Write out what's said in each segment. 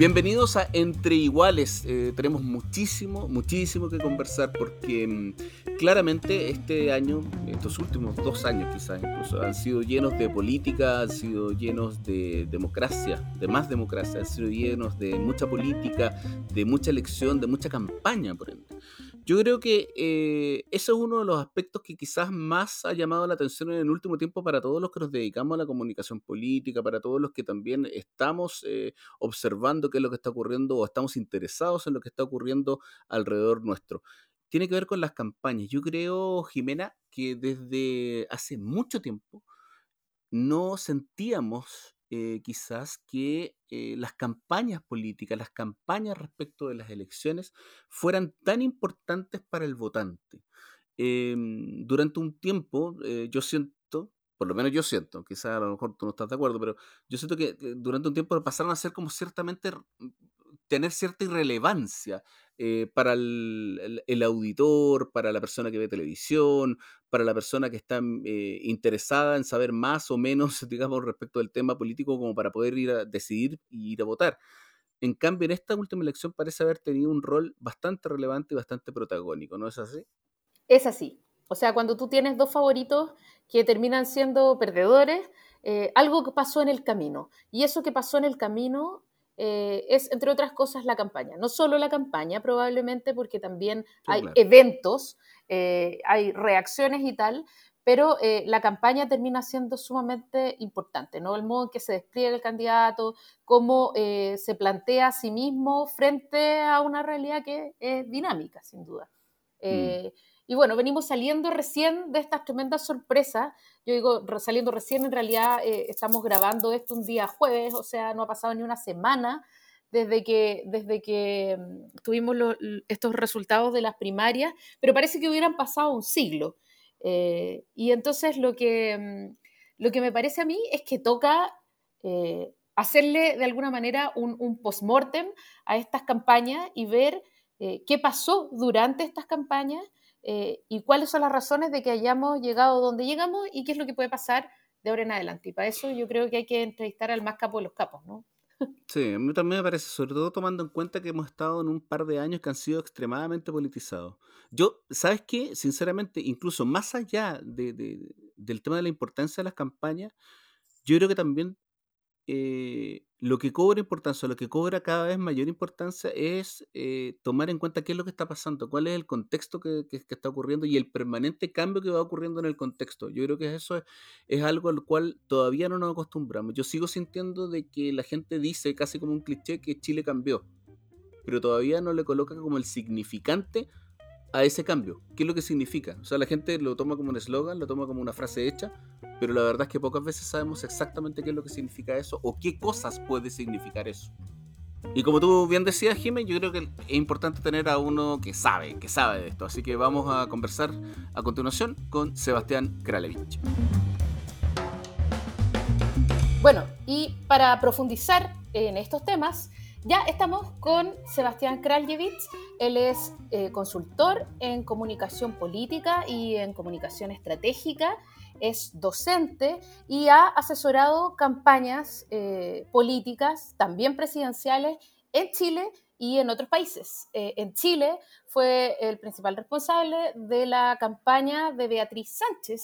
Bienvenidos a Entre Iguales. Eh, tenemos muchísimo, muchísimo que conversar porque mm, claramente este año, estos últimos dos años quizás incluso, han sido llenos de política, han sido llenos de democracia, de más democracia, han sido llenos de mucha política, de mucha elección, de mucha campaña, por ende. Yo creo que eh, ese es uno de los aspectos que quizás más ha llamado la atención en el último tiempo para todos los que nos dedicamos a la comunicación política, para todos los que también estamos eh, observando qué es lo que está ocurriendo o estamos interesados en lo que está ocurriendo alrededor nuestro. Tiene que ver con las campañas. Yo creo, Jimena, que desde hace mucho tiempo no sentíamos eh, quizás que eh, las campañas políticas, las campañas respecto de las elecciones fueran tan importantes para el votante. Em, durante un tiempo, eh, yo siento, por lo menos yo siento, quizás a lo mejor tú no estás de acuerdo, pero yo siento que durante un tiempo pasaron a ser como ciertamente tener cierta irrelevancia eh, para el, auditor, para la persona que ve televisión, para la persona que está mm, eh, interesada en saber más o menos, digamos, respecto del tema político como para poder ir a decidir y ir a votar. En cambio, en esta última elección parece haber tenido un rol bastante relevante y bastante protagónico, ¿no es así? Es así. O sea, cuando tú tienes dos favoritos que terminan siendo perdedores, eh, algo pasó en el camino. Y eso que pasó en el camino eh, es, entre otras cosas, la campaña. No solo la campaña, probablemente, porque también hay eventos, eh, hay reacciones y tal, pero eh, la campaña termina siendo sumamente importante, ¿no? El modo en que se despliega el candidato, cómo se plantea a sí mismo frente a una realidad que es dinámica, sin duda. Mm. Y bueno, venimos saliendo recién de estas tremendas sorpresas. Yo digo, saliendo recién, en realidad eh, estamos grabando esto un día jueves, o sea, no ha pasado ni una semana desde que, desde que mm, tuvimos estos resultados de las primarias, pero parece que hubieran pasado un siglo. Eh, y entonces lo que, mm, lo que me parece a mí es que toca eh, hacerle de alguna manera un, un post-mortem a estas campañas y ver qué pasó durante estas campañas eh, y cuáles son las razones de que hayamos llegado donde llegamos y qué es lo que puede pasar de ahora en adelante. Y para eso yo creo que hay que entrevistar al más capo de los capos, ¿no? Sí, a mí también me parece, sobre todo tomando en cuenta que hemos estado en un par de años que han sido extremadamente politizados. Yo, ¿sabes qué? Sinceramente, incluso más allá de, del tema de la importancia de las campañas, yo creo que también eh, lo que cobra importancia, lo que cobra cada vez mayor importancia es eh, tomar en cuenta qué es lo que está pasando, cuál es el contexto que, está ocurriendo y el permanente cambio que va ocurriendo en el contexto. Yo creo que eso es, algo al cual todavía no nos acostumbramos. Yo sigo sintiendo de que la gente dice casi como un cliché que Chile cambió, pero todavía no le coloca como el significante a ese cambio. ¿Qué es lo que significa? O sea, la gente lo toma como un eslogan, lo toma como una frase hecha, pero la verdad es que pocas veces sabemos exactamente qué es lo que significa eso o qué cosas puede significar eso. Y como tú bien decías, Jiménez, yo creo que es importante tener a uno que sabe, que sabe de esto. Así que vamos a conversar a continuación con Sebastián Kralevich. Bueno, y para profundizar en estos temas, ya estamos con Sebastián Kraljevich. Él es eh, consultor en comunicación política y en comunicación estratégica. Es docente y ha asesorado campañas eh, políticas, también presidenciales, en Chile y en otros países. Eh, en Chile fue el principal responsable de la campaña de Beatriz Sánchez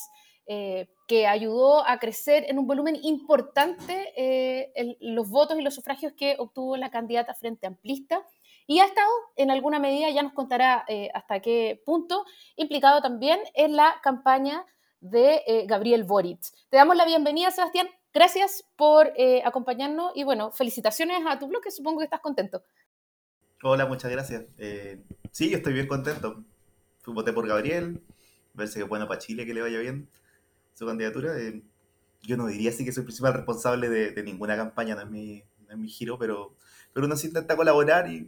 que ayudó a crecer en un volumen importante eh, los votos y los sufragios que obtuvo la candidata frente amplista y ha estado en alguna medida, ya nos contará eh, hasta qué punto, implicado también en la campaña de Gabriel Boric. Te damos la bienvenida, Sebastián. Gracias por acompañarnos y bueno, felicitaciones a tu blog, que supongo que estás contento. Hola, muchas gracias. sí, estoy bien contento. Voté por Gabriel, verse que es bueno para Chile, que le vaya bien su candidatura. Eh, yo no diría así que soy el principal responsable de, ninguna campaña, no es mi, en mi giro, pero, pero uno sí intenta colaborar y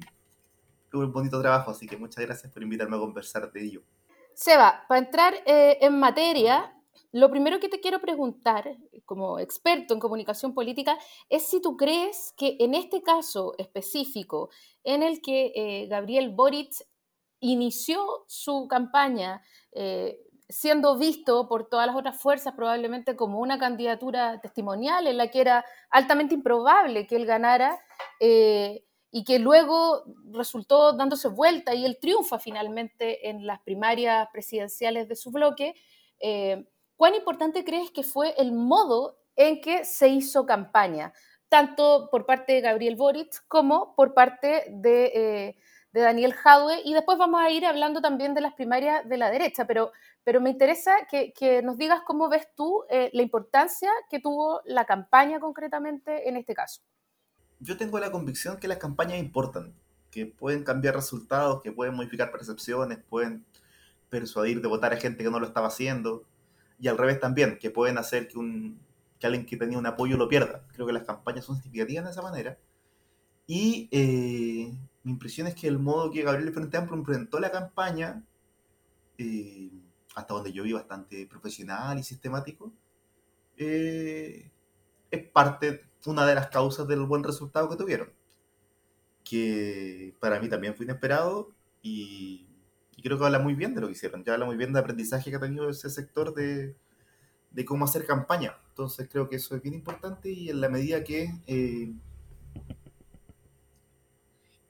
tuve un bonito trabajo, así que muchas gracias por invitarme a conversar de ello. Seba, para entrar eh, en materia, lo primero que te quiero preguntar, como experto en comunicación política, es si tú crees que en este caso específico, en el que eh, Gabriel Boric inició su campaña eh, siendo visto por todas las otras fuerzas probablemente como una candidatura testimonial en la que era altamente improbable que él ganara eh, y que luego resultó dándose vuelta y él triunfa finalmente en las primarias presidenciales de su bloque. Eh, ¿Cuán importante crees que fue el modo en que se hizo campaña, tanto por parte de Gabriel Boric como por parte de, eh, de Daniel Jadwe? Y después vamos a ir hablando también de las primarias de la derecha, pero pero me interesa que, nos digas cómo ves tú eh, la importancia que tuvo la campaña concretamente en este caso. Yo tengo la convicción que las campañas importan, que pueden cambiar resultados, que pueden modificar percepciones, pueden persuadir de votar a gente que no lo estaba haciendo, y al revés también, que pueden hacer que, un, que alguien que tenía un apoyo lo pierda. Creo que las campañas son significativas de esa manera. Y eh, mi impresión es que el modo que Gabriel Frente Amplio enfrentó la campaña eh, hasta donde yo vi bastante profesional y sistemático, eh, es parte, una de las causas del buen resultado que tuvieron. Que para mí también fue inesperado y, creo que habla muy bien de lo que hicieron. Ya habla muy bien de aprendizaje que ha tenido ese sector de, de cómo hacer campaña. Entonces creo que eso es bien importante y en la medida que eh,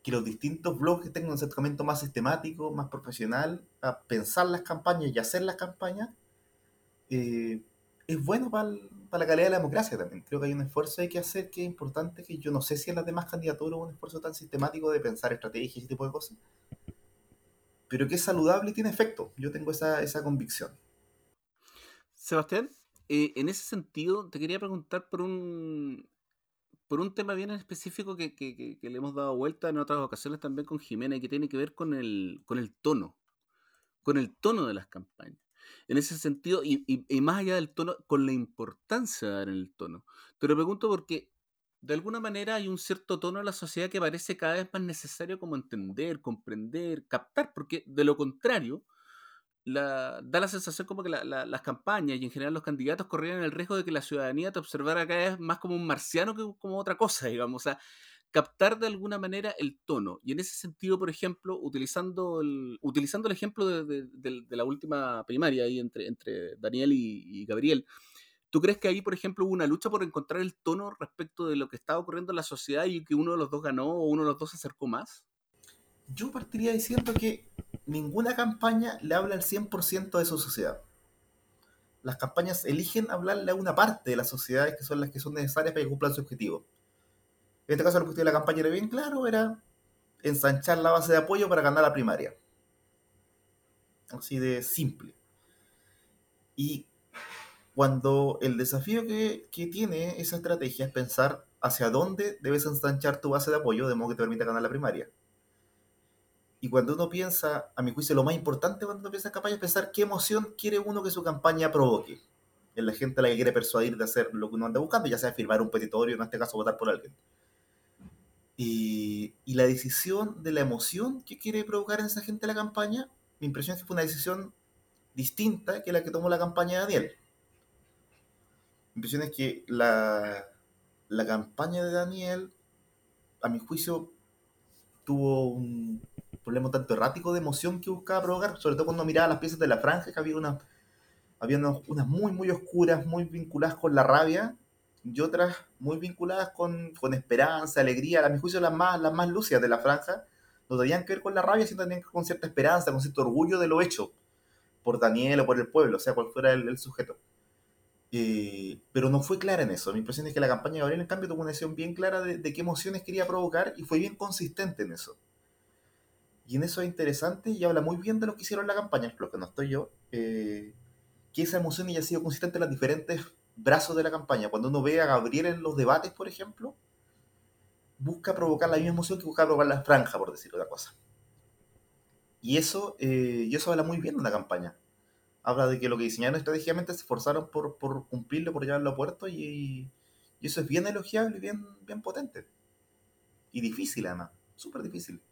que los distintos blogs tengan un acercamiento más sistemático, más profesional, a pensar las campañas y hacer las campañas, eh, es bueno para, la calidad de la democracia también. Creo que hay un esfuerzo hay que hacer que es importante, que yo no sé si en las demás candidaturas hubo un esfuerzo tan sistemático de pensar estrategias y ese tipo de cosas, pero que es saludable y tiene efecto. Yo tengo esa, esa convicción. Sebastián, eh, en ese sentido, te quería preguntar por un, por un tema bien específico que, le hemos dado vuelta en otras ocasiones también con Jimena y que tiene que ver con el, con el tono, con el tono de las campañas. En ese sentido, y, más allá del tono, con la importancia de dar en el tono. Te lo pregunto porque de alguna manera hay un cierto tono en la sociedad que parece cada vez más necesario como entender, comprender, captar, porque de lo contrario, da la sensación como que las campañas y en general los candidatos corrían el riesgo de que la ciudadanía te observara cada vez más como un marciano que como otra cosa, digamos. O sea, captar de alguna manera el tono. Y en ese sentido, por ejemplo, utilizando el, utilizando el ejemplo de, la última primaria ahí entre, entre Daniel y, Gabriel, ¿tú crees que ahí, por ejemplo, hubo una lucha por encontrar el tono respecto de lo que estaba ocurriendo en la sociedad y que uno de los dos ganó o uno de los dos se acercó más? Yo partiría diciendo que ninguna campaña le habla al 100% de su sociedad. Las campañas eligen hablarle a una parte de las sociedades que son las que son necesarias para que cumplan su objetivo. En este caso, el objetivo de la campaña era bien claro, era ensanchar la base de apoyo para ganar la primaria. Así de simple. Y cuando el desafío que, que, tiene esa estrategia es pensar hacia dónde debes ensanchar tu base de apoyo de modo que te permita ganar la primaria. Y cuando uno piensa, a mi juicio, lo más importante cuando uno piensa en campaña es pensar qué emoción quiere uno que su campaña provoque. En la gente a la que quiere persuadir de hacer lo que uno anda buscando, ya sea firmar un petitorio, en este caso votar por alguien. Y, y la decisión de la emoción que quiere provocar en esa gente la campaña, mi impresión es que fue una decisión distinta que la que tomó la campaña de Daniel. Mi impresión es que la, la campaña de Daniel, a mi juicio, tuvo un, problema tanto errático de emoción que buscaba provocar, sobre todo cuando miraba las piezas de la franja, que había unas, había unas, muy, muy oscuras, muy vinculadas con la rabia, y otras muy vinculadas con, con esperanza, alegría, a mi juicio las más, las más lúcidas de la franja, no tenían que ver con la rabia, sino tenían que ver con cierta esperanza, con cierto orgullo de lo hecho por Daniel o por el pueblo, o sea, cual fuera el, sujeto. Eh, pero no fue clara en eso. Mi impresión es que la campaña de Gabriel, en cambio, tuvo una decisión bien clara de, de, qué emociones quería provocar y fue bien consistente en eso. Y en eso es interesante y habla muy bien de lo que hicieron en la campaña, lo que no estoy yo, eh, que esa emoción haya sido consistente en los diferentes brazos de la campaña. Cuando uno ve a Gabriel en los debates, por ejemplo, busca provocar la misma emoción que busca provocar la franja, por decirlo una cosa. Y eso, eh, y eso habla muy bien de una campaña. Habla de que lo que diseñaron estratégicamente se esforzaron por, por cumplirlo, por llevarlo a puerto, y, y, eso es bien elogiable y bien, bien potente. y difícil además, súper difícil.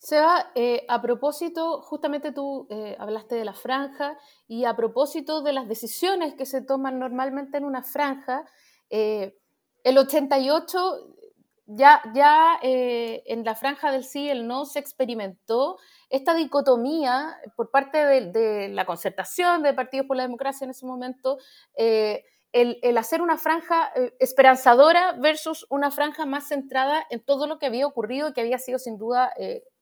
Seba, eh, a propósito, justamente tú eh, hablaste de la franja y a propósito de las decisiones que se toman normalmente en una franja, eh, el 88 ya, ya en la franja del sí, el no se experimentó esta dicotomía por parte de, la concertación de partidos por la democracia en ese momento, el, el, hacer una franja esperanzadora versus una franja más centrada en todo lo que había ocurrido y que había sido sin duda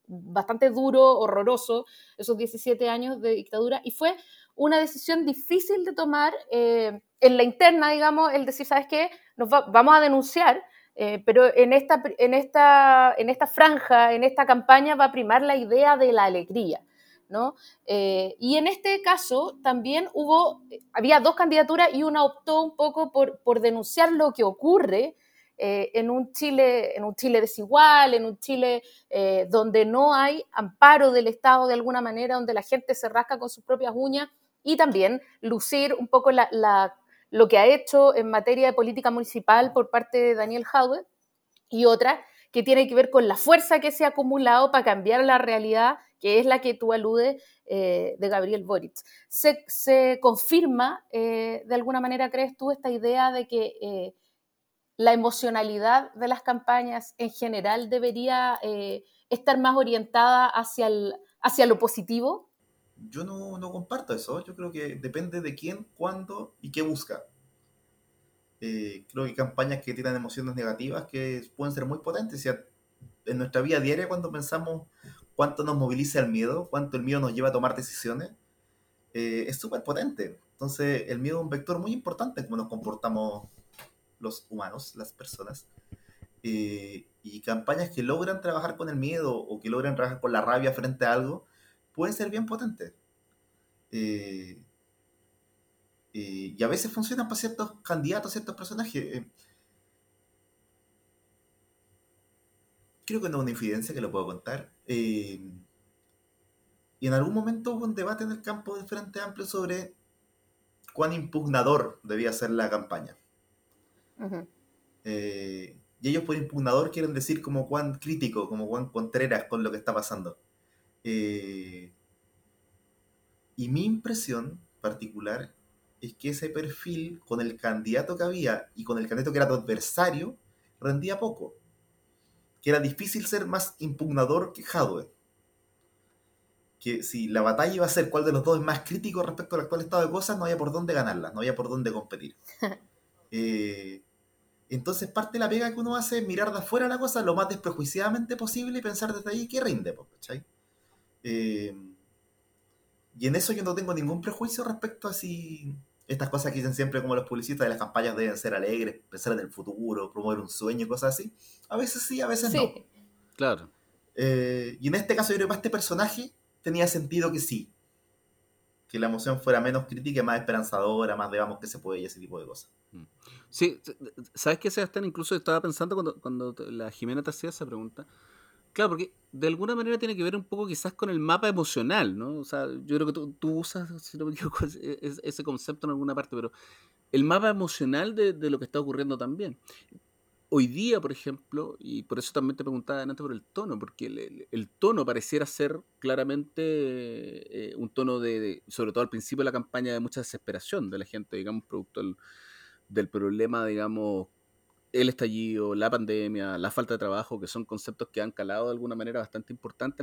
bastante duro, horroroso, esos 17 años de dictadura, y fue una decisión difícil de tomar eh, en la interna, digamos, el decir, ¿sabes qué? Nos vamos a denunciar, eh, pero en esta, en, esta, en esta franja, en esta campaña va a primar la idea de la alegría. ¿no? Eh, y en este caso también hubo, había dos candidaturas y una optó un poco por, por denunciar lo que ocurre eh, en, un Chile, en un Chile desigual, en un Chile eh, donde no hay amparo del Estado de alguna manera, donde la gente se rasca con sus propias uñas y también lucir un poco lo que ha hecho en materia de política municipal por parte de Daniel Howard y otra que tiene que ver con la fuerza que se ha acumulado para cambiar la realidad, que es la que tú aludes eh, de Gabriel Boric. Se, se confirma, de alguna manera, crees tú, esta idea de que la emocionalidad de las campañas en general debería eh, estar más orientada hacia, el, hacia lo positivo? Yo no, no, comparto eso. Yo creo que depende de quién, cuándo y qué busca. Eh, creo que campañas que tienen emociones negativas que pueden ser muy potentes. en nuestra vida diaria, cuando pensamos cuánto nos moviliza el miedo, cuánto el miedo nos lleva a tomar decisiones, eh, es súper potente. Entonces, el miedo es un vector muy importante en cómo nos comportamos los humanos, las personas, eh, y campañas que logran trabajar con el miedo o que logran trabajar con la rabia frente a algo, pueden ser bien potentes. Eh, eh, y a veces funcionan para ciertos candidatos, ciertos personajes. creo que no es una infidencia que lo puedo contar. y en algún momento hubo un debate en el campo del Frente Amplio sobre cuán impugnador debía ser la campaña. Eh, y ellos por impugnador quieren decir como Juan crítico, como Juan Contreras con lo que está pasando. Eh, y mi impresión particular es que ese perfil con el candidato que había y con el candidato que era tu adversario rendía poco. Que era difícil ser más impugnador que Jadwe. Que si la batalla iba a ser cuál de los dos es más crítico respecto al actual estado de cosas, no había por dónde ganarla, no había por dónde competir. eh, entonces parte de la pega que uno hace es mirar de afuera la cosa lo más desprejuiciadamente posible y pensar desde ahí que rinde, ¿cachai? Eh, y en eso yo no tengo ningún prejuicio respecto a si estas cosas que dicen siempre como los publicistas de las campañas deben ser alegres, pensar en el futuro, promover un sueño y cosas así. A veces sí, a veces no. Claro. Eh, y en este caso yo creo que para este personaje tenía sentido que sí. Que la emoción fuera menos crítica, más esperanzadora, más de vamos que se puede y ese tipo de cosas. Mm. Sí, ¿sabes qué, Sebastián? Incluso estaba pensando cuando, cuando la Jimena te hacía esa pregunta. Claro, porque de alguna manera tiene que ver un poco quizás con el mapa emocional, ¿no? O sea, yo creo que tú, usas, si no me equivoco, ese concepto en alguna parte, pero el mapa emocional de, lo que está ocurriendo también. Hoy día, por ejemplo, y por eso también te preguntaba antes por el tono, porque el, tono pareciera ser claramente eh, un tono de, sobre todo al principio de la campaña, de mucha desesperación de la gente, digamos, producto del, del problema, digamos, el estallido, la pandemia, la falta de trabajo, que son conceptos que han calado de alguna manera bastante importante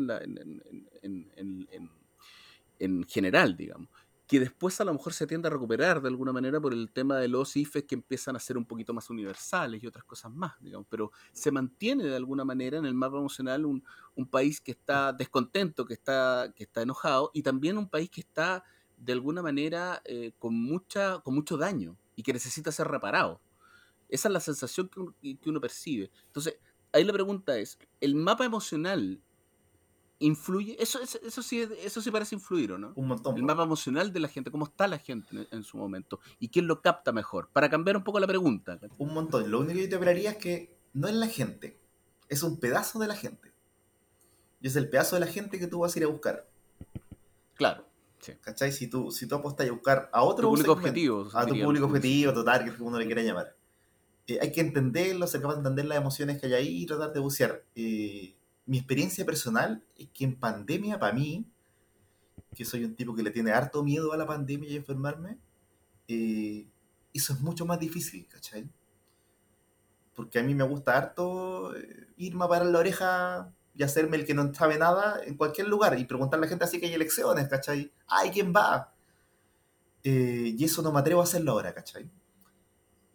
en, general, digamos. Que después a lo mejor se tiende a recuperar de alguna manera por el tema de los IFES que empiezan a ser un poquito más universales y otras cosas más, digamos. Pero se mantiene de alguna manera en el mapa emocional un, país que está descontento, que está, que está enojado y también un país que está de alguna manera eh, con, mucha, con mucho daño y que necesita ser reparado. Esa es la sensación que uno, percibe. Entonces, ahí la pregunta es, ¿el mapa emocional influye? Eso, eso, sí, eso sí parece influir, ¿o no? Un montón. El mapa emocional de la gente, cómo está la gente en, su momento y quién lo capta mejor. Para cambiar un poco la pregunta. Un montón. Lo único que yo te operaría es que no es la gente, es un pedazo de la gente. Y es el pedazo de la gente que tú vas a ir a buscar. Claro. ¿Cachai? Si tú, si tú apostas a buscar a otro público objetivo. A tu público objetivo, total, que uno le quiera llamar. eh, hay que entenderlo, ser capaz de entender las emociones que hay ahí y tratar de bucear. Eh, mi experiencia personal es que en pandemia, para mí, que soy un tipo que le tiene harto miedo a la pandemia y enfermarme, eh, eso es mucho más difícil, ¿cachai? Porque a mí me gusta harto eh, irme a parar la oreja y hacerme el que no sabe nada en cualquier lugar y preguntarle a la gente así que hay elecciones, ¿cachai? ¡Ay, quién va! Eh, y eso no me atrevo a hacerlo ahora, ¿cachai?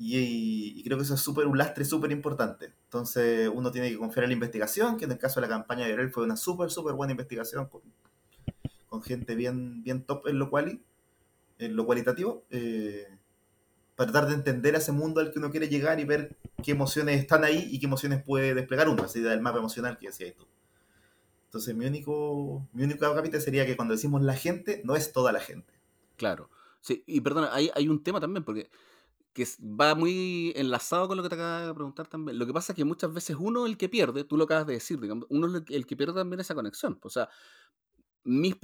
Y, creo que eso es súper un lastre súper importante. Entonces uno tiene que confiar en la investigación, que en el caso de la campaña de Ariel fue una súper, súper buena investigación con, con, gente bien, bien top en lo, cual, en lo cualitativo, eh, para tratar de entender ese mundo al que uno quiere llegar y ver qué emociones están ahí y qué emociones puede desplegar uno, idea del mapa emocional que decías tú. Entonces mi único, mi único capítulo sería que cuando decimos la gente, no es toda la gente. Claro. Sí, y perdona, hay, hay un tema también, porque que va muy enlazado con lo que te acaba de preguntar también. Lo que pasa es que muchas veces uno el que pierde, tú lo acabas de decir, uno es el que pierde también esa conexión. O sea, mis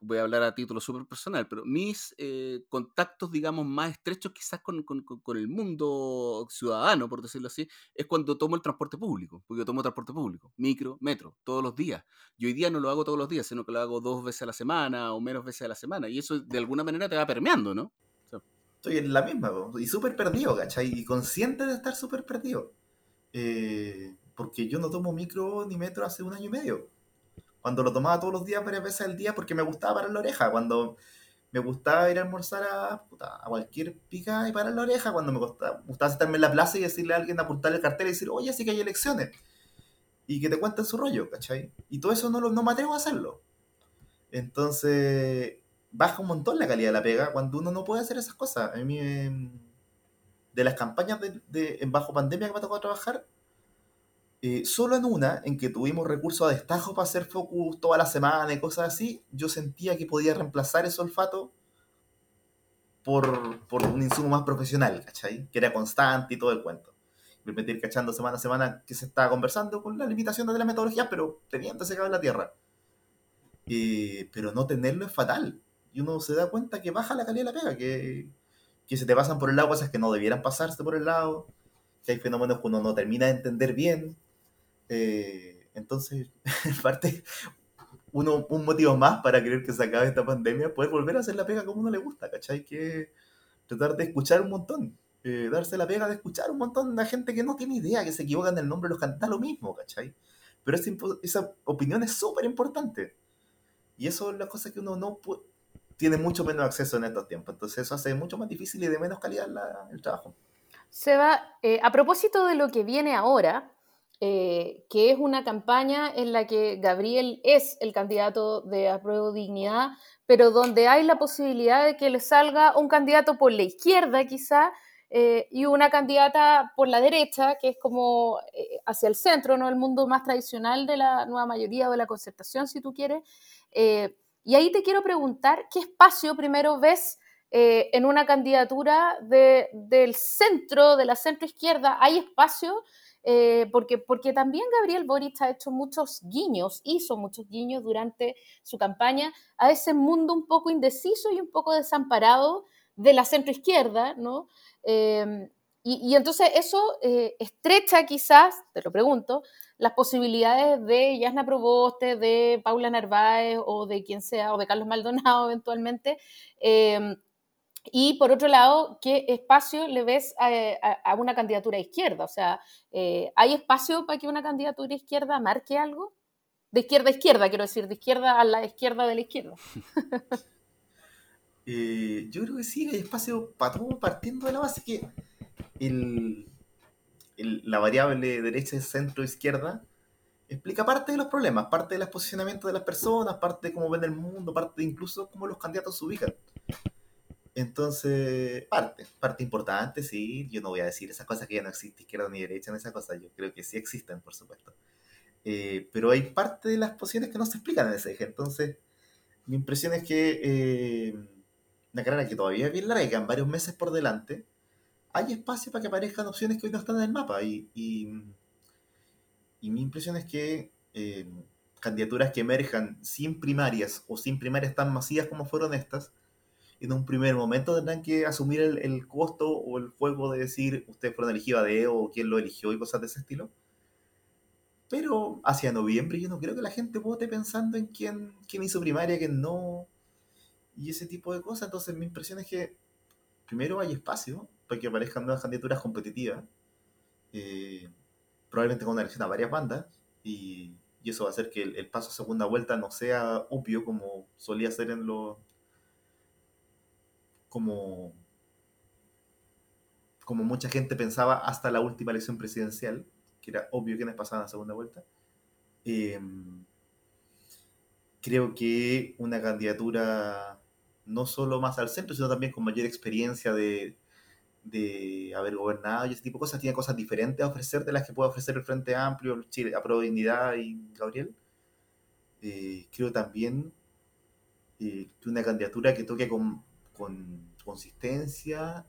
voy a hablar a título súper personal, pero mis eh, contactos, digamos, más estrechos quizás con, con, con, el mundo ciudadano, por decirlo así, es cuando tomo el transporte público, porque yo tomo transporte público, micro, metro, todos los días. Y hoy día no lo hago todos los días, sino que lo hago dos veces a la semana o menos veces a la semana. Y eso de alguna manera te va permeando, ¿no? Estoy en la misma, y súper perdido, ¿cachai? Y consciente de estar súper perdido. Eh, porque yo no tomo micro ni metro hace un año y medio. Cuando lo tomaba todos los días, varias veces al día, porque me gustaba parar la oreja. Cuando me gustaba ir a almorzar a, cualquier pica y parar la oreja. Cuando me gustaba, gustaba sentarme en la plaza y decirle a alguien, apuntarle el cartel y decir, oye, sí que hay elecciones. Y que te cuenten su rollo, ¿cachai? Y todo eso no, lo, no me atrevo a hacerlo. Entonces, baja un montón la calidad de la pega cuando uno no puede hacer esas cosas. A mí, em, de las campañas de, en bajo pandemia que me ha tocado trabajar, eh, solo en una, en que tuvimos recursos a destajo para hacer focus toda la semana y cosas así, yo sentía que podía reemplazar ese olfato por, por un insumo más profesional, ¿cachai? Que era constante y todo el cuento. Permitir cachando semana a semana que se estaba conversando con las limitaciones de la metodología, pero teniendo ese cabo en la tierra. Eh, pero no tenerlo es fatal y uno se da cuenta que baja la calidad de la pega, que, que se te pasan por el lado cosas que no debieran pasarse por el lado, que hay fenómenos que uno no termina de entender bien. Eh, entonces, en parte, uno, un motivo más para creer que se acabe esta pandemia poder volver a hacer la pega como uno le gusta, ¿cachai? Que tratar de escuchar un montón, eh, darse la pega de escuchar un montón de gente que no tiene idea, que se equivocan en el nombre los cantantes, lo mismo, ¿cachai? Pero esa, esa opinión es súper importante. Y eso es la cosa que uno no puede tiene mucho menos acceso en estos tiempos. Entonces eso hace mucho más difícil y de menos calidad el trabajo. Seba, eh, a propósito de lo que viene ahora, eh, que es una campaña en la que Gabriel es el candidato de apruebo dignidad, pero donde hay la posibilidad de que le salga un candidato por la izquierda quizá eh, y una candidata por la derecha, que es como hacia el centro, ¿no? el mundo más tradicional de la nueva mayoría o de la concertación, si tú quieres. Y ahí te quiero preguntar, ¿qué espacio primero ves eh, en una candidatura del centro, de la centro izquierda? ¿Hay espacio? Eh, porque, porque también Gabriel Boric ha hecho muchos guiños, hizo muchos guiños durante su campaña a ese mundo un poco indeciso y un poco desamparado de la centro izquierda, ¿no? Eh, y, entonces eso estrecha quizás, te lo pregunto, las posibilidades de Yasna Proboste, de Paula Narváez o de quien sea, o de Carlos Maldonado eventualmente. Em, y por otro lado, ¿qué espacio le ves a, una candidatura izquierda? O sea, eh, ¿hay espacio para que una candidatura izquierda marque algo? De izquierda a izquierda, quiero decir, de izquierda a la izquierda de la izquierda. Eh, yo creo que sí, hay espacio para todo partiendo de la base que el, la variable derecha, centro, izquierda, explica parte de los problemas, parte del posicionamiento de las personas, parte de cómo ven el mundo, parte de incluso cómo los candidatos se ubican. Entonces, parte, parte importante, sí. Yo no voy a decir esas cosas que ya no existe izquierda ni derecha en esas cosas, yo creo que sí existen, por supuesto. Eh, pero hay parte de las posiciones que no se explican en ese eje. Entonces, mi impresión es que eh, una carrera que todavía es bien larga, quedan varios meses por delante, hay espacio para que aparezcan opciones que hoy no están en el mapa. Y, y, mi impresión es que eh, candidaturas que emerjan sin primarias o sin primarias tan masivas como fueron estas, en un primer momento tendrán que asumir el, costo o el fuego de decir ustedes fueron elegidos a DEO o quién lo eligió y cosas de ese estilo. Pero hacia noviembre yo no creo que la gente vote pensando en quién, quién hizo primaria, quién no, y ese tipo de cosas. Entonces mi impresión es que primero hay espacio para que aparezcan nuevas candidaturas competitivas, eh, probablemente con una elección a varias bandas, y, eso va a hacer que el, paso a segunda vuelta no sea obvio como solía ser en los como, como mucha gente pensaba hasta la última elección presidencial, que era obvio quienes pasaban a segunda vuelta. Em, creo que una candidatura no solo más al centro, sino también con mayor experiencia de, de haber gobernado y ese tipo de cosas, tiene cosas diferentes a ofrecer de las que puede ofrecer el Frente Amplio, Chile, a Pro Dignidad y Gabriel. Eh, creo también eh, que una candidatura que toque con con consistencia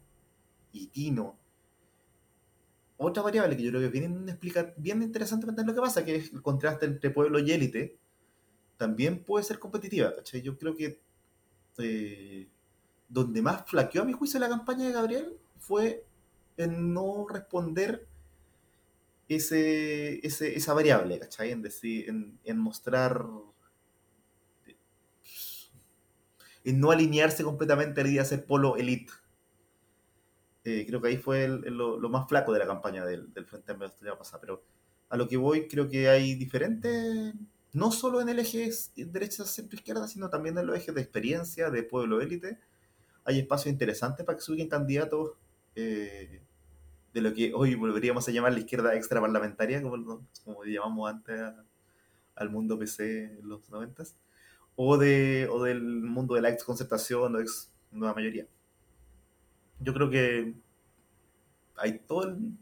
y tino. Otra variable que yo creo que bien, explica, bien interesante lo que pasa, que es el contraste entre pueblo y élite, también puede ser competitiva. Yo creo que eh, donde más flaqueó a mi juicio la campaña de Gabriel fue en no responder ese, esa variable, ¿cachai? En, decir, en, mostrar en no alinearse completamente la idea de ser polo elite. Eh, creo que ahí fue lo, más flaco de la campaña del, Frente Amplio de la pasada. Pero a lo que voy, creo que hay diferentes, no solo en el eje derecha, centro, izquierda, sino también en los ejes de experiencia, de pueblo élite. Hay espacios interesantes para que suban candidatos eh, de lo que hoy volveríamos a llamar la izquierda extra parlamentaria, como, como llamamos antes al mundo PC en los noventas o, de, o del mundo de la ex concertación o ex nueva mayoría. Yo creo que hay todo el,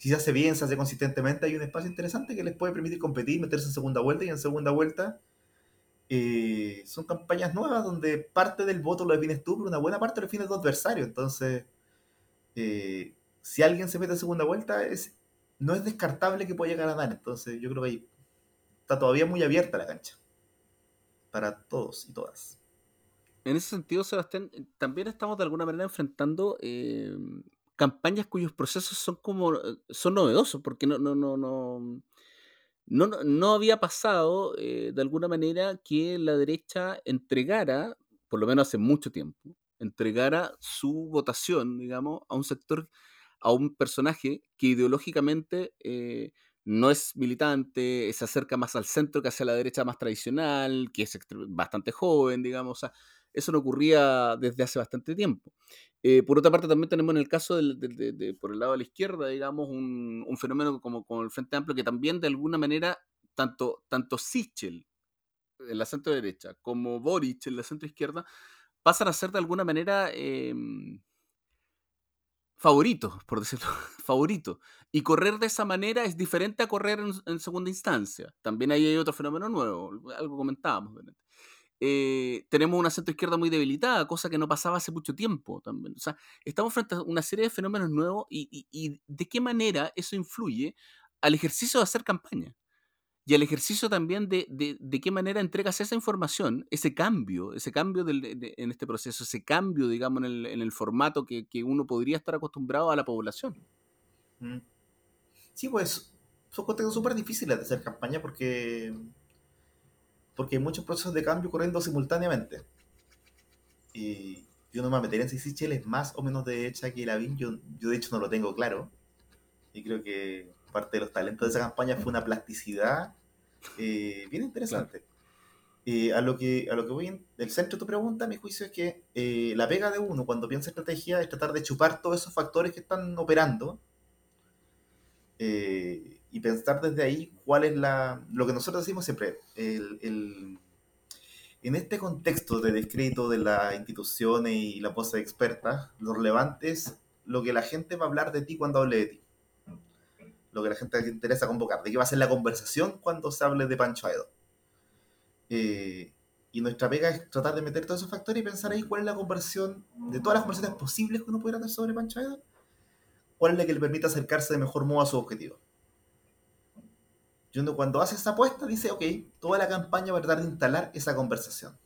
si se hace bien, se hace consistentemente, hay un espacio interesante que les puede permitir competir, meterse en segunda vuelta y en segunda vuelta eh, son campañas nuevas donde parte del voto lo defines tú, pero una buena parte lo defines tu adversario. Entonces, eh, si alguien se mete en segunda vuelta, no es descartable que pueda llegar a ganar. Entonces, yo creo que ahí está todavía muy abierta la cancha para todos y todas. En ese sentido, Sebastián, también estamos de alguna manera enfrentando eh, campañas cuyos procesos son como eh, son novedosos, porque no, no, no, no, no, no había pasado de alguna manera que la derecha entregara, por lo menos hace mucho tiempo, entregara su votación, digamos, a un sector, a un personaje que ideológicamente no es militante, se acerca más al centro que hacia la derecha más tradicional, que es bastante joven, digamos. eso no ocurría desde hace bastante tiempo. Eh, por otra parte, también tenemos en el caso de, por el lado de la izquierda, digamos, un, fenómeno como, como, el Frente Amplio, que también de alguna manera, tanto, tanto Sichel, en la centro derecha, como Boric, en la centro izquierda, pasan a ser de alguna manera em, favorito, por decirlo, favorito. Y correr de esa manera es diferente a correr en, segunda instancia. También ahí hay otro fenómeno nuevo, algo comentábamos. Eh, tenemos una centro izquierda muy debilitada, cosa que no pasaba hace mucho tiempo también. O sea, estamos frente a una serie de fenómenos nuevos y de qué manera eso influye al ejercicio de hacer campaña y el ejercicio también de, de, qué manera entregas esa información, ese cambio, ese cambio del, en este proceso, ese cambio, digamos, en el, en el formato que, que, uno podría estar acostumbrado a la población. Mm. Sí, pues son contextos súper difíciles de hacer campaña porque, porque hay muchos procesos de cambio corriendo simultáneamente. Y yo no me metería en si Sichel es más o menos de hecha que Lavín, yo, yo de hecho no lo tengo claro. Y creo que parte de los talentos de esa campaña fue una plasticidad eh, bien interesante. Eh, a, lo que, a lo que voy en el centro de tu pregunta, mi juicio es que eh, la pega de uno cuando piensa estrategia es tratar de chupar todos esos factores que están operando y pensar desde ahí cuál es la. Lo que nosotros decimos siempre, el, el, en este contexto de descrédito de las instituciones y la pose de expertas, lo relevante es lo que la gente va a hablar de ti cuando hable de ti lo que la gente le interesa convocar, de qué va a ser la conversación cuando se hable de Pancho Aedo. Eh, y nuestra pega es tratar de meter todos esos factores y pensar ahí cuál es la conversión, de todas las conversaciones posibles que uno pudiera hacer sobre Pancho Aedo, cuál es la que le permite acercarse de mejor modo a su objetivo. Y uno cuando hace esa apuesta dice, ok, toda la campaña va a tratar de instalar esa conversación.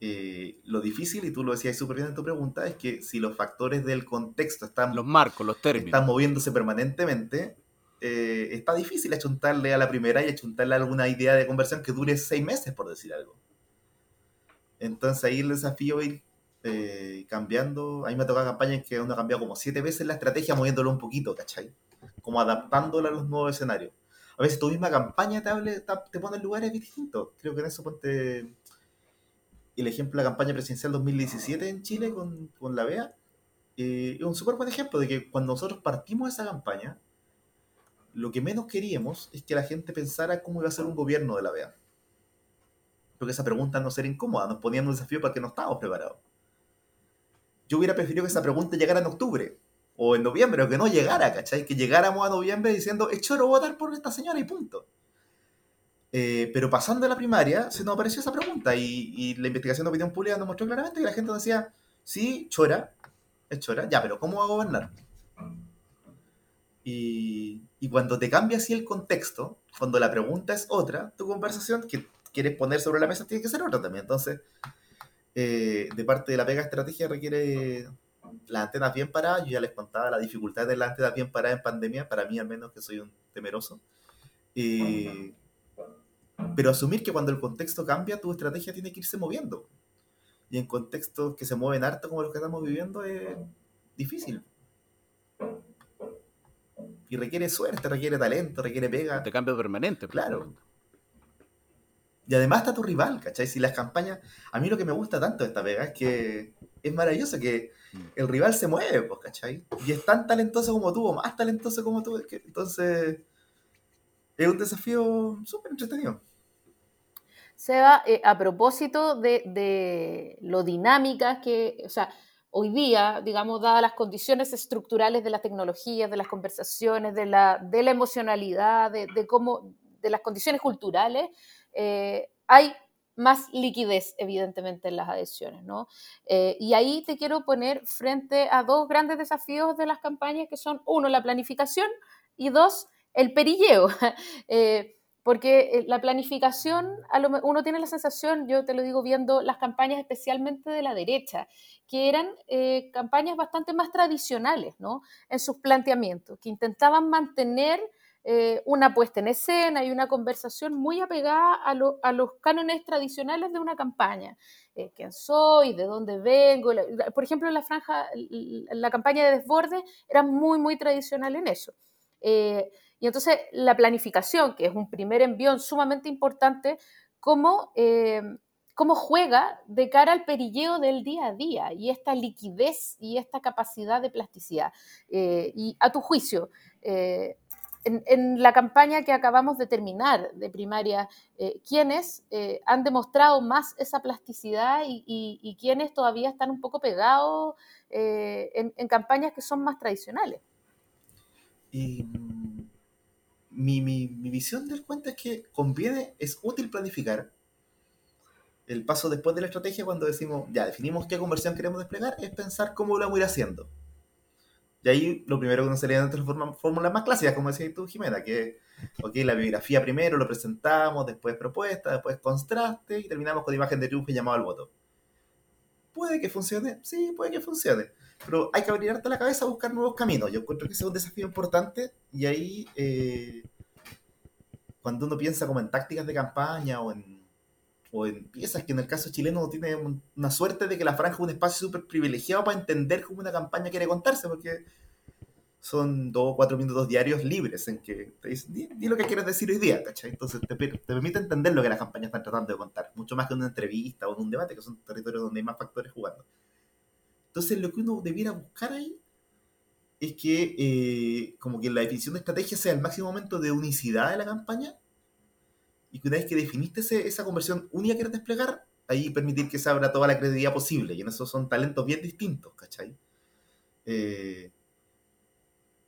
Eh, lo difícil, y tú lo decías súper bien en tu pregunta, es que si los factores del contexto están, los marcos, los términos, están moviéndose permanentemente, eh, está difícil achuntarle a la primera y achuntarle a alguna idea de conversión que dure seis meses, por decir algo. Entonces ahí el desafío es ir eh, cambiando. A mí me ha tocado campañas que uno ha cambiado como siete veces la estrategia moviéndolo un poquito, ¿cachai? Como adaptándola a los nuevos escenarios. A veces tu misma campaña te, te pone en lugares distintos. Creo que en eso ponte el ejemplo de la campaña presidencial 2017 en Chile con, con la BEA. Eh, es un súper buen ejemplo de que cuando nosotros partimos esa campaña, lo que menos queríamos es que la gente pensara cómo iba a ser un gobierno de la BEA. Porque esa pregunta no ser incómoda, nos ponían un desafío para que no estábamos preparados. Yo hubiera preferido que esa pregunta llegara en octubre o en noviembre, o que no llegara, ¿cachai? Que llegáramos a noviembre diciendo, es choro votar por esta señora y punto. Eh, pero pasando a la primaria, se nos apareció esa pregunta y, la investigación de opinión pública nos mostró claramente que la gente decía, sí, chora, es chora, ya, pero ¿cómo va a gobernar? Y, cuando te cambia así el contexto, cuando la pregunta es otra, tu conversación que quieres poner sobre la mesa tiene que ser otra también. Entonces, eh, de parte de la pega estrategia requiere las antenas bien paradas. Yo ya les contaba la dificultad de las antenas bien paradas en pandemia, para mí al menos que soy un temeroso. Eh, pero asumir que cuando el contexto cambia, tu estrategia tiene que irse moviendo. Y en contextos que se mueven harto como los que estamos viviendo es difícil y requiere suerte, requiere talento, requiere pega. De cambio permanente. Pues, claro. Y además está tu rival, ¿cachai? Si las campañas. A mí lo que me gusta tanto de esta pega es que es maravilloso que mm. el rival se mueve, pues, ¿cachai? Y es tan talentoso como tú, o más talentoso como tú. entonces. Es un desafío súper entretenido. Seba, eh, a propósito de, de, lo dinámicas que. O sea, hoy día, digamos, dadas las condiciones estructurales de las tecnologías, de las conversaciones, de la, de la emocionalidad, de, cómo, de las condiciones culturales, eh, hay más liquidez, evidentemente, en las adhesiones, ¿no? Eh, y ahí te quiero poner frente a dos grandes desafíos de las campañas, que son, uno, la planificación y dos, el perilleo. Eh, porque eh, la planificación, uno tiene la sensación, yo te lo digo viendo las campañas especialmente de la derecha, que eran eh, campañas bastante más tradicionales ¿no? en sus planteamientos, que intentaban mantener eh, una puesta en escena y una conversación muy apegada a, a los cánones tradicionales de una campaña. quién soy, de dónde vengo. por ejemplo, la franja, la campaña de desborde era muy, muy tradicional en eso. Y entonces la planificación, que es un primer envión sumamente importante, cómo, eh, cómo juega de cara al perilleo del día a día y esta liquidez y esta capacidad de plasticidad. Eh, y a tu juicio, eh, en, la campaña que acabamos de terminar de primaria, ¿quiénes han demostrado más esa plasticidad y, y, quiénes todavía están un poco pegados en, en, campañas que son más tradicionales? Y mi, mi, mi, visión del cuento es que conviene, es útil planificar. El paso después de la estrategia, cuando decimos, ya definimos qué conversión queremos desplegar, es pensar cómo lo vamos a ir haciendo. Y ahí lo primero que nos sería dentro de fórmulas más clásicas, como decías tú, Jimena, que ok, la biografía primero, lo presentamos, después propuesta, después contraste y terminamos con imagen de triunfo y llamado al voto. ¿Puede que funcione? Sí, puede que funcione pero hay que abrirte la cabeza a buscar nuevos caminos. Yo encuentro que ese es un desafío importante y ahí, eh, cuando uno piensa como en tácticas de campaña o en, o en piezas que en el caso chileno tiene una suerte de que la franja es un espacio súper privilegiado para entender cómo una campaña quiere contarse, porque son dos o cuatro minutos diarios libres en que te dicen, di, lo que quieres decir hoy día, ¿cachai? Entonces te, te, permite entender lo que las campañas están tratando de contar, mucho más que en una entrevista o en un debate, que son territorios donde hay más factores jugando. Entonces lo que uno debiera buscar ahí es que eh, como que la definición de estrategia sea el máximo momento de unicidad de la campaña y que una vez que definiste esa conversión única que quieres desplegar, ahí permitir que se abra toda la credibilidad posible. Y en eso son talentos bien distintos, ¿cachai? Eh,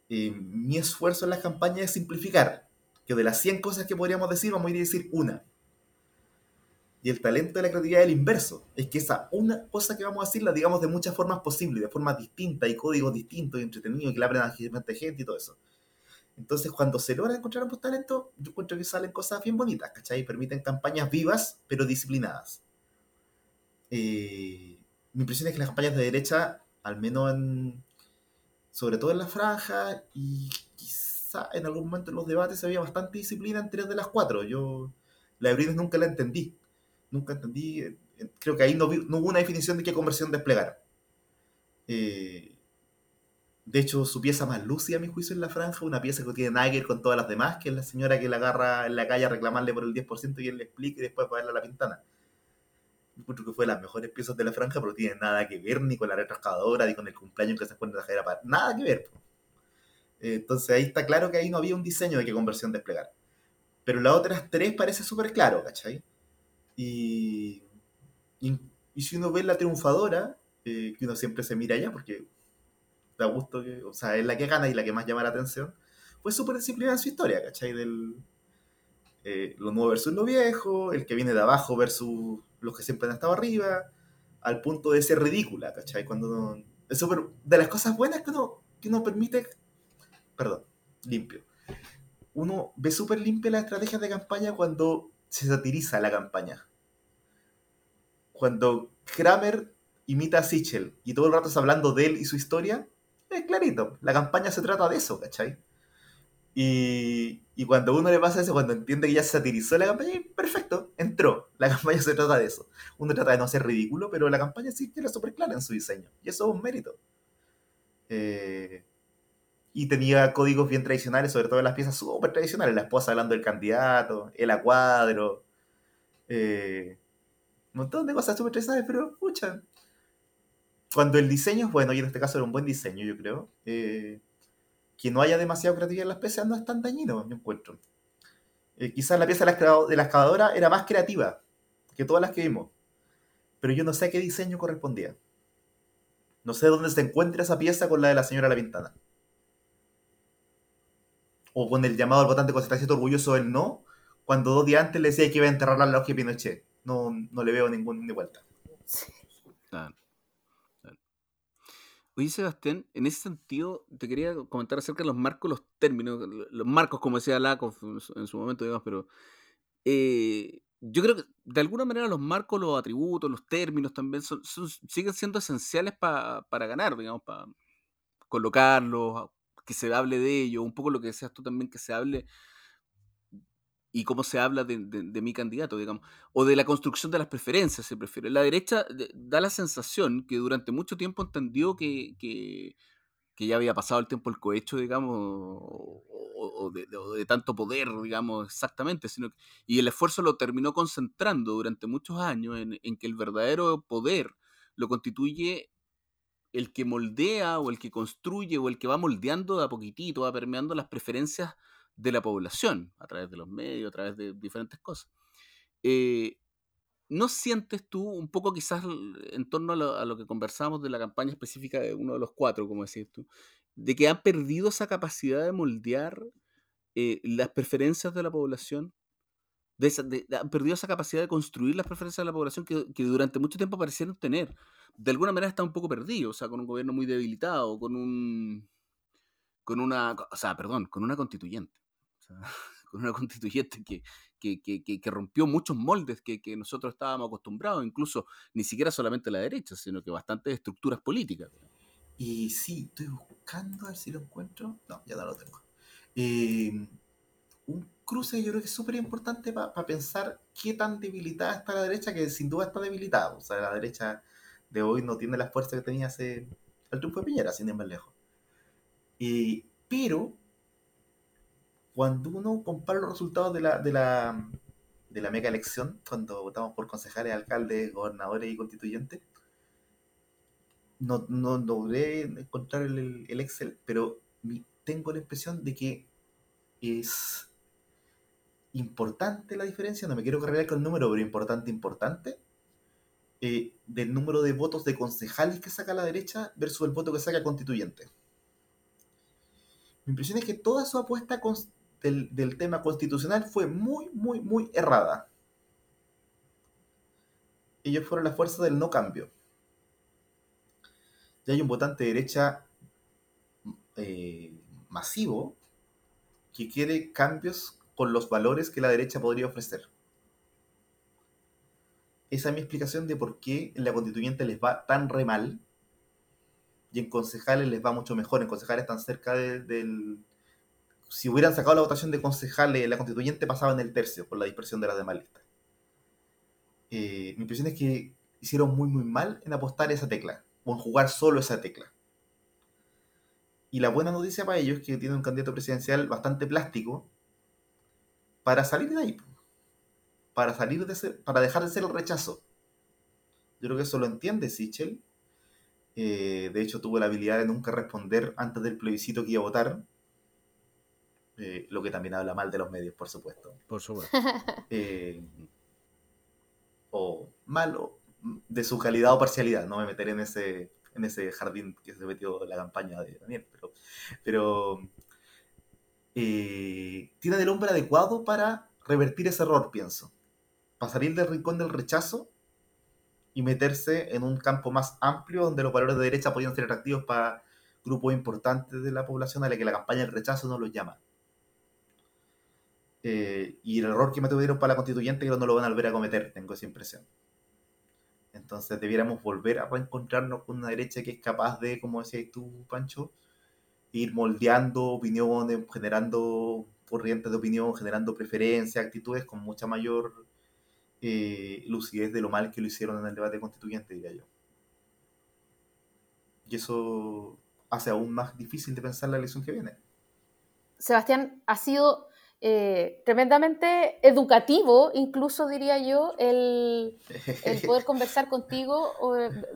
eh, mi esfuerzo en las campañas es simplificar, que de las 100 cosas que podríamos decir, vamos a ir a decir una. Y el talento de la creatividad es el inverso. Es que esa una cosa que vamos a decir la digamos de muchas formas posibles, de formas distintas y códigos distintos y entretenidos que la aprendan gente y todo eso. Entonces, cuando se logra encontrar ambos talentos, yo encuentro que salen cosas bien bonitas, ¿cachai? Permiten campañas vivas, pero disciplinadas. eh, mi impresión es que las campañas de derecha, al menos en, sobre todo en la franja y quizá en algún momento en los debates, había bastante disciplina en tres de las cuatro. Yo la de nunca la entendí. Nunca entendí. Eh, creo que ahí no, hubo una definición de qué conversión desplegar. Eh, de hecho, su pieza más lúcida, a mi juicio, en la franja, una pieza que tiene nada con todas las demás, que es la señora que la agarra en la calle a reclamarle por el 10% y él le explica y después ponerle a la pintana. Encuentro que fue de las mejores piezas de la franja, pero tiene nada que ver ni con la retrascadora, ni con el cumpleaños que se encuentra en la para Nada que ver. entonces ahí está claro que ahí no había un diseño de qué conversión desplegar. Pero las otras tres parece súper claro, ¿cachai? Y, y, si uno ve la triunfadora, eh, que uno siempre se mira allá, porque da gusto que, o sea, es la que gana y la que más llama la atención, pues súper disciplinada en su historia, ¿cachai? Del, eh, lo nuevo versus lo viejo, el que viene de abajo versus los que siempre han estado arriba, al punto de ser ridícula, ¿cachai? Cuando es súper, de las cosas buenas que uno, que uno permite, perdón, limpio. Uno ve súper limpia la estrategia de campaña cuando se satiriza la campaña. Cuando Kramer imita a Sichel y todo el rato está hablando de él y su historia, es clarito, la campaña se trata de eso, ¿cachai? Y, cuando uno le pasa eso, cuando entiende que ya se satirizó la campaña, perfecto, entró. La campaña se trata de eso. Uno trata de no ser ridículo, pero la campaña sí era súper clara en su diseño. Y eso es un mérito. Eh, y tenía códigos bien tradicionales, sobre todo en las piezas súper tradicionales. La esposa hablando del candidato, el acuadro. Eh, un montón de cosas súper tradicionales, pero, escucha, cuando el diseño es bueno, y en este caso era un buen diseño, yo creo, eh, que no haya demasiado creatividad en las piezas no es tan dañino, yo encuentro. Eh, quizás la pieza de la excavadora era más creativa que todas las que vimos, pero yo no sé qué diseño correspondía. No sé dónde se encuentra esa pieza con la de la señora La Pintana. O con el llamado al votante con cierto orgulloso del no, cuando dos días antes le decía que iba a enterrar la logia de Pinochet. No, no le veo ningún de vuelta. Sí. Oye, Sebastián, en ese sentido, te quería comentar acerca de los marcos, los términos, los marcos, como decía Lakoff en su momento, digamos, pero eh, yo creo que de alguna manera los marcos, los atributos, los términos también siguen siendo esenciales para ganar, digamos, para colocarlos, que se hable de ellos, un poco lo que decías tú también, que se hable y cómo se habla de, mi candidato, digamos, o de la construcción de las preferencias, se prefiere. La derecha da la sensación que durante mucho tiempo entendió que, que, ya había pasado el tiempo el cohecho, digamos, o, de, tanto poder, digamos, exactamente, sino y el esfuerzo lo terminó concentrando durante muchos años en, en que el verdadero poder lo constituye el que moldea o el que construye o el que va moldeando de a poquitito, va permeando las preferencias de la población, a través de los medios, a través de diferentes cosas. Eh, ¿No sientes tú un poco quizás en torno a lo, que conversamos de la campaña específica de uno de los cuatro, como decís tú, de que han perdido esa capacidad de moldear eh, las preferencias de la población? De han perdido esa capacidad de construir las preferencias de la población que, durante mucho tiempo parecieron tener. De alguna manera está un poco perdido, o sea, con un gobierno muy debilitado, con un con una, o sea, perdón, con una constituyente. con una constituyente que, que, rompió muchos moldes que, nosotros estábamos acostumbrados, incluso ni siquiera solamente la derecha, sino que bastantes estructuras políticas. Y sí, estoy buscando a ver si lo encuentro. No, ya no lo tengo. Em, un cruce yo creo que es súper importante para pensar qué tan debilitada está la derecha, que sin duda está debilitada. O sea, la derecha de hoy no tiene la fuerza que tenía hace el triunfo de Piñera, sin ir más lejos. pero cuando uno compara los resultados de la, de la, de la mega elección, cuando votamos por concejales, alcaldes, gobernadores y constituyentes, no, no logré encontrar el, el Excel, pero tengo la impresión de que es importante la diferencia, no me quiero cargar con el número, pero importante, importante, eh, del número de votos de concejales que saca la derecha versus el voto que saca constituyente. Mi impresión es que toda su apuesta del, tema constitucional fue muy, muy, muy errada. Ellos fueron la fuerza del no cambio. Ya hay un votante de derecha eh, masivo que quiere cambios con los valores que la derecha podría ofrecer. esa es mi explicación de por qué en la constituyente les va tan re mal y en concejales les va mucho mejor. En concejales están cerca del... Si hubieran sacado la votación de concejales, la constituyente pasaba en el tercio por la dispersión de las demás listas. Eh, mi impresión es que hicieron muy, muy mal en apostar esa tecla o en jugar solo esa tecla. Y la buena noticia para ellos es que tienen un candidato presidencial bastante plástico para salir de ahí. Para salir de ser, para dejar de ser el rechazo. Yo creo que eso lo entiende Sichel. Eh, de hecho, tuvo la habilidad de nunca responder antes del plebiscito que iba a votar. Eh, lo que también habla mal de los medios, por supuesto. Por supuesto. Eh, o malo de su calidad o parcialidad. No me meteré en ese, en ese jardín que se metió la campaña de Daniel, pero, pero eh, tiene el hombre adecuado para revertir ese error, pienso. Para salir del rincón del rechazo y meterse en un campo más amplio donde los valores de derecha podían ser atractivos para grupos importantes de la población a la que la campaña del rechazo no los llama. Eh, y el error que me tuvieron para la constituyente que no lo van a volver a cometer, tengo esa impresión. Entonces debiéramos volver a reencontrarnos con una derecha que es capaz de, como decías tú, Pancho, ir moldeando opiniones, generando corrientes de opinión, generando preferencias, actitudes con mucha mayor eh, lucidez de lo mal que lo hicieron en el debate constituyente, diría yo. Y eso hace aún más difícil de pensar la elección que viene. Sebastián, ha sido eh, tremendamente educativo, incluso diría yo, el, poder conversar contigo.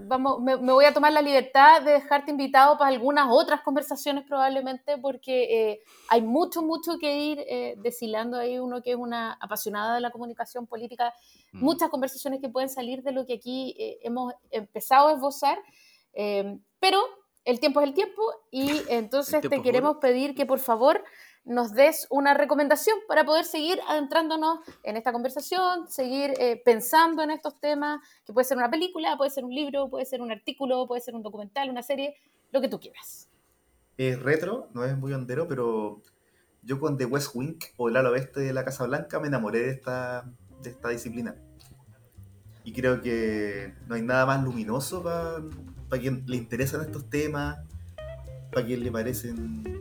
Vamos, me, voy a tomar la libertad de dejarte invitado para algunas otras conversaciones probablemente, porque eh, hay mucho, mucho que ir eh, deshilando ahí uno que es una apasionada de la comunicación política, mm. muchas conversaciones que pueden salir de lo que aquí hemos empezado a esbozar, pero el tiempo es el tiempo y entonces te queremos pedir que por favor nos des una recomendación para poder seguir adentrándonos en esta conversación, seguir eh, pensando en estos temas, que puede ser una película, puede ser un libro, puede ser un artículo, puede ser un documental, una serie, lo que tú quieras. Es retro, no es muy hondero, pero yo con The West Wing o El ala oeste de la Casa Blanca me enamoré de esta, de esta disciplina. Y creo que no hay nada más luminoso para quien le interesan estos temas, para quien le parecen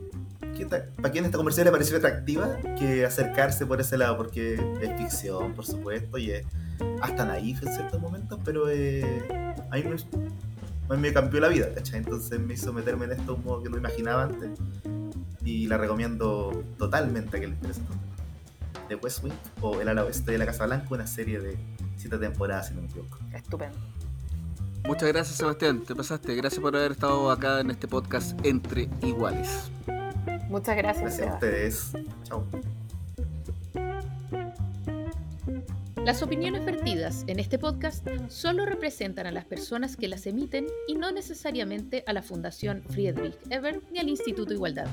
para quien esta conversación le pareció atractiva que acercarse por ese lado, porque es ficción, por supuesto, y es hasta naif en ciertos momentos, pero eh, a, mí me, cambió la vida, ¿cachai? Entonces me hizo meterme en esto un modo que no imaginaba antes, y la recomiendo totalmente a que les interese. De West Wing o El ala oeste de la Casa Blanca, una serie de siete temporadas, si no me equivoco. Estupendo. Muchas gracias Sebastián, te pasaste. Gracias por haber estado acá en este podcast Entre Iguales. Muchas gracias. Gracias a ustedes. Chao. Las opiniones vertidas en este podcast solo representan a las personas que las emiten y no necesariamente a la Fundación Friedrich Ebert ni al Instituto Igualdad.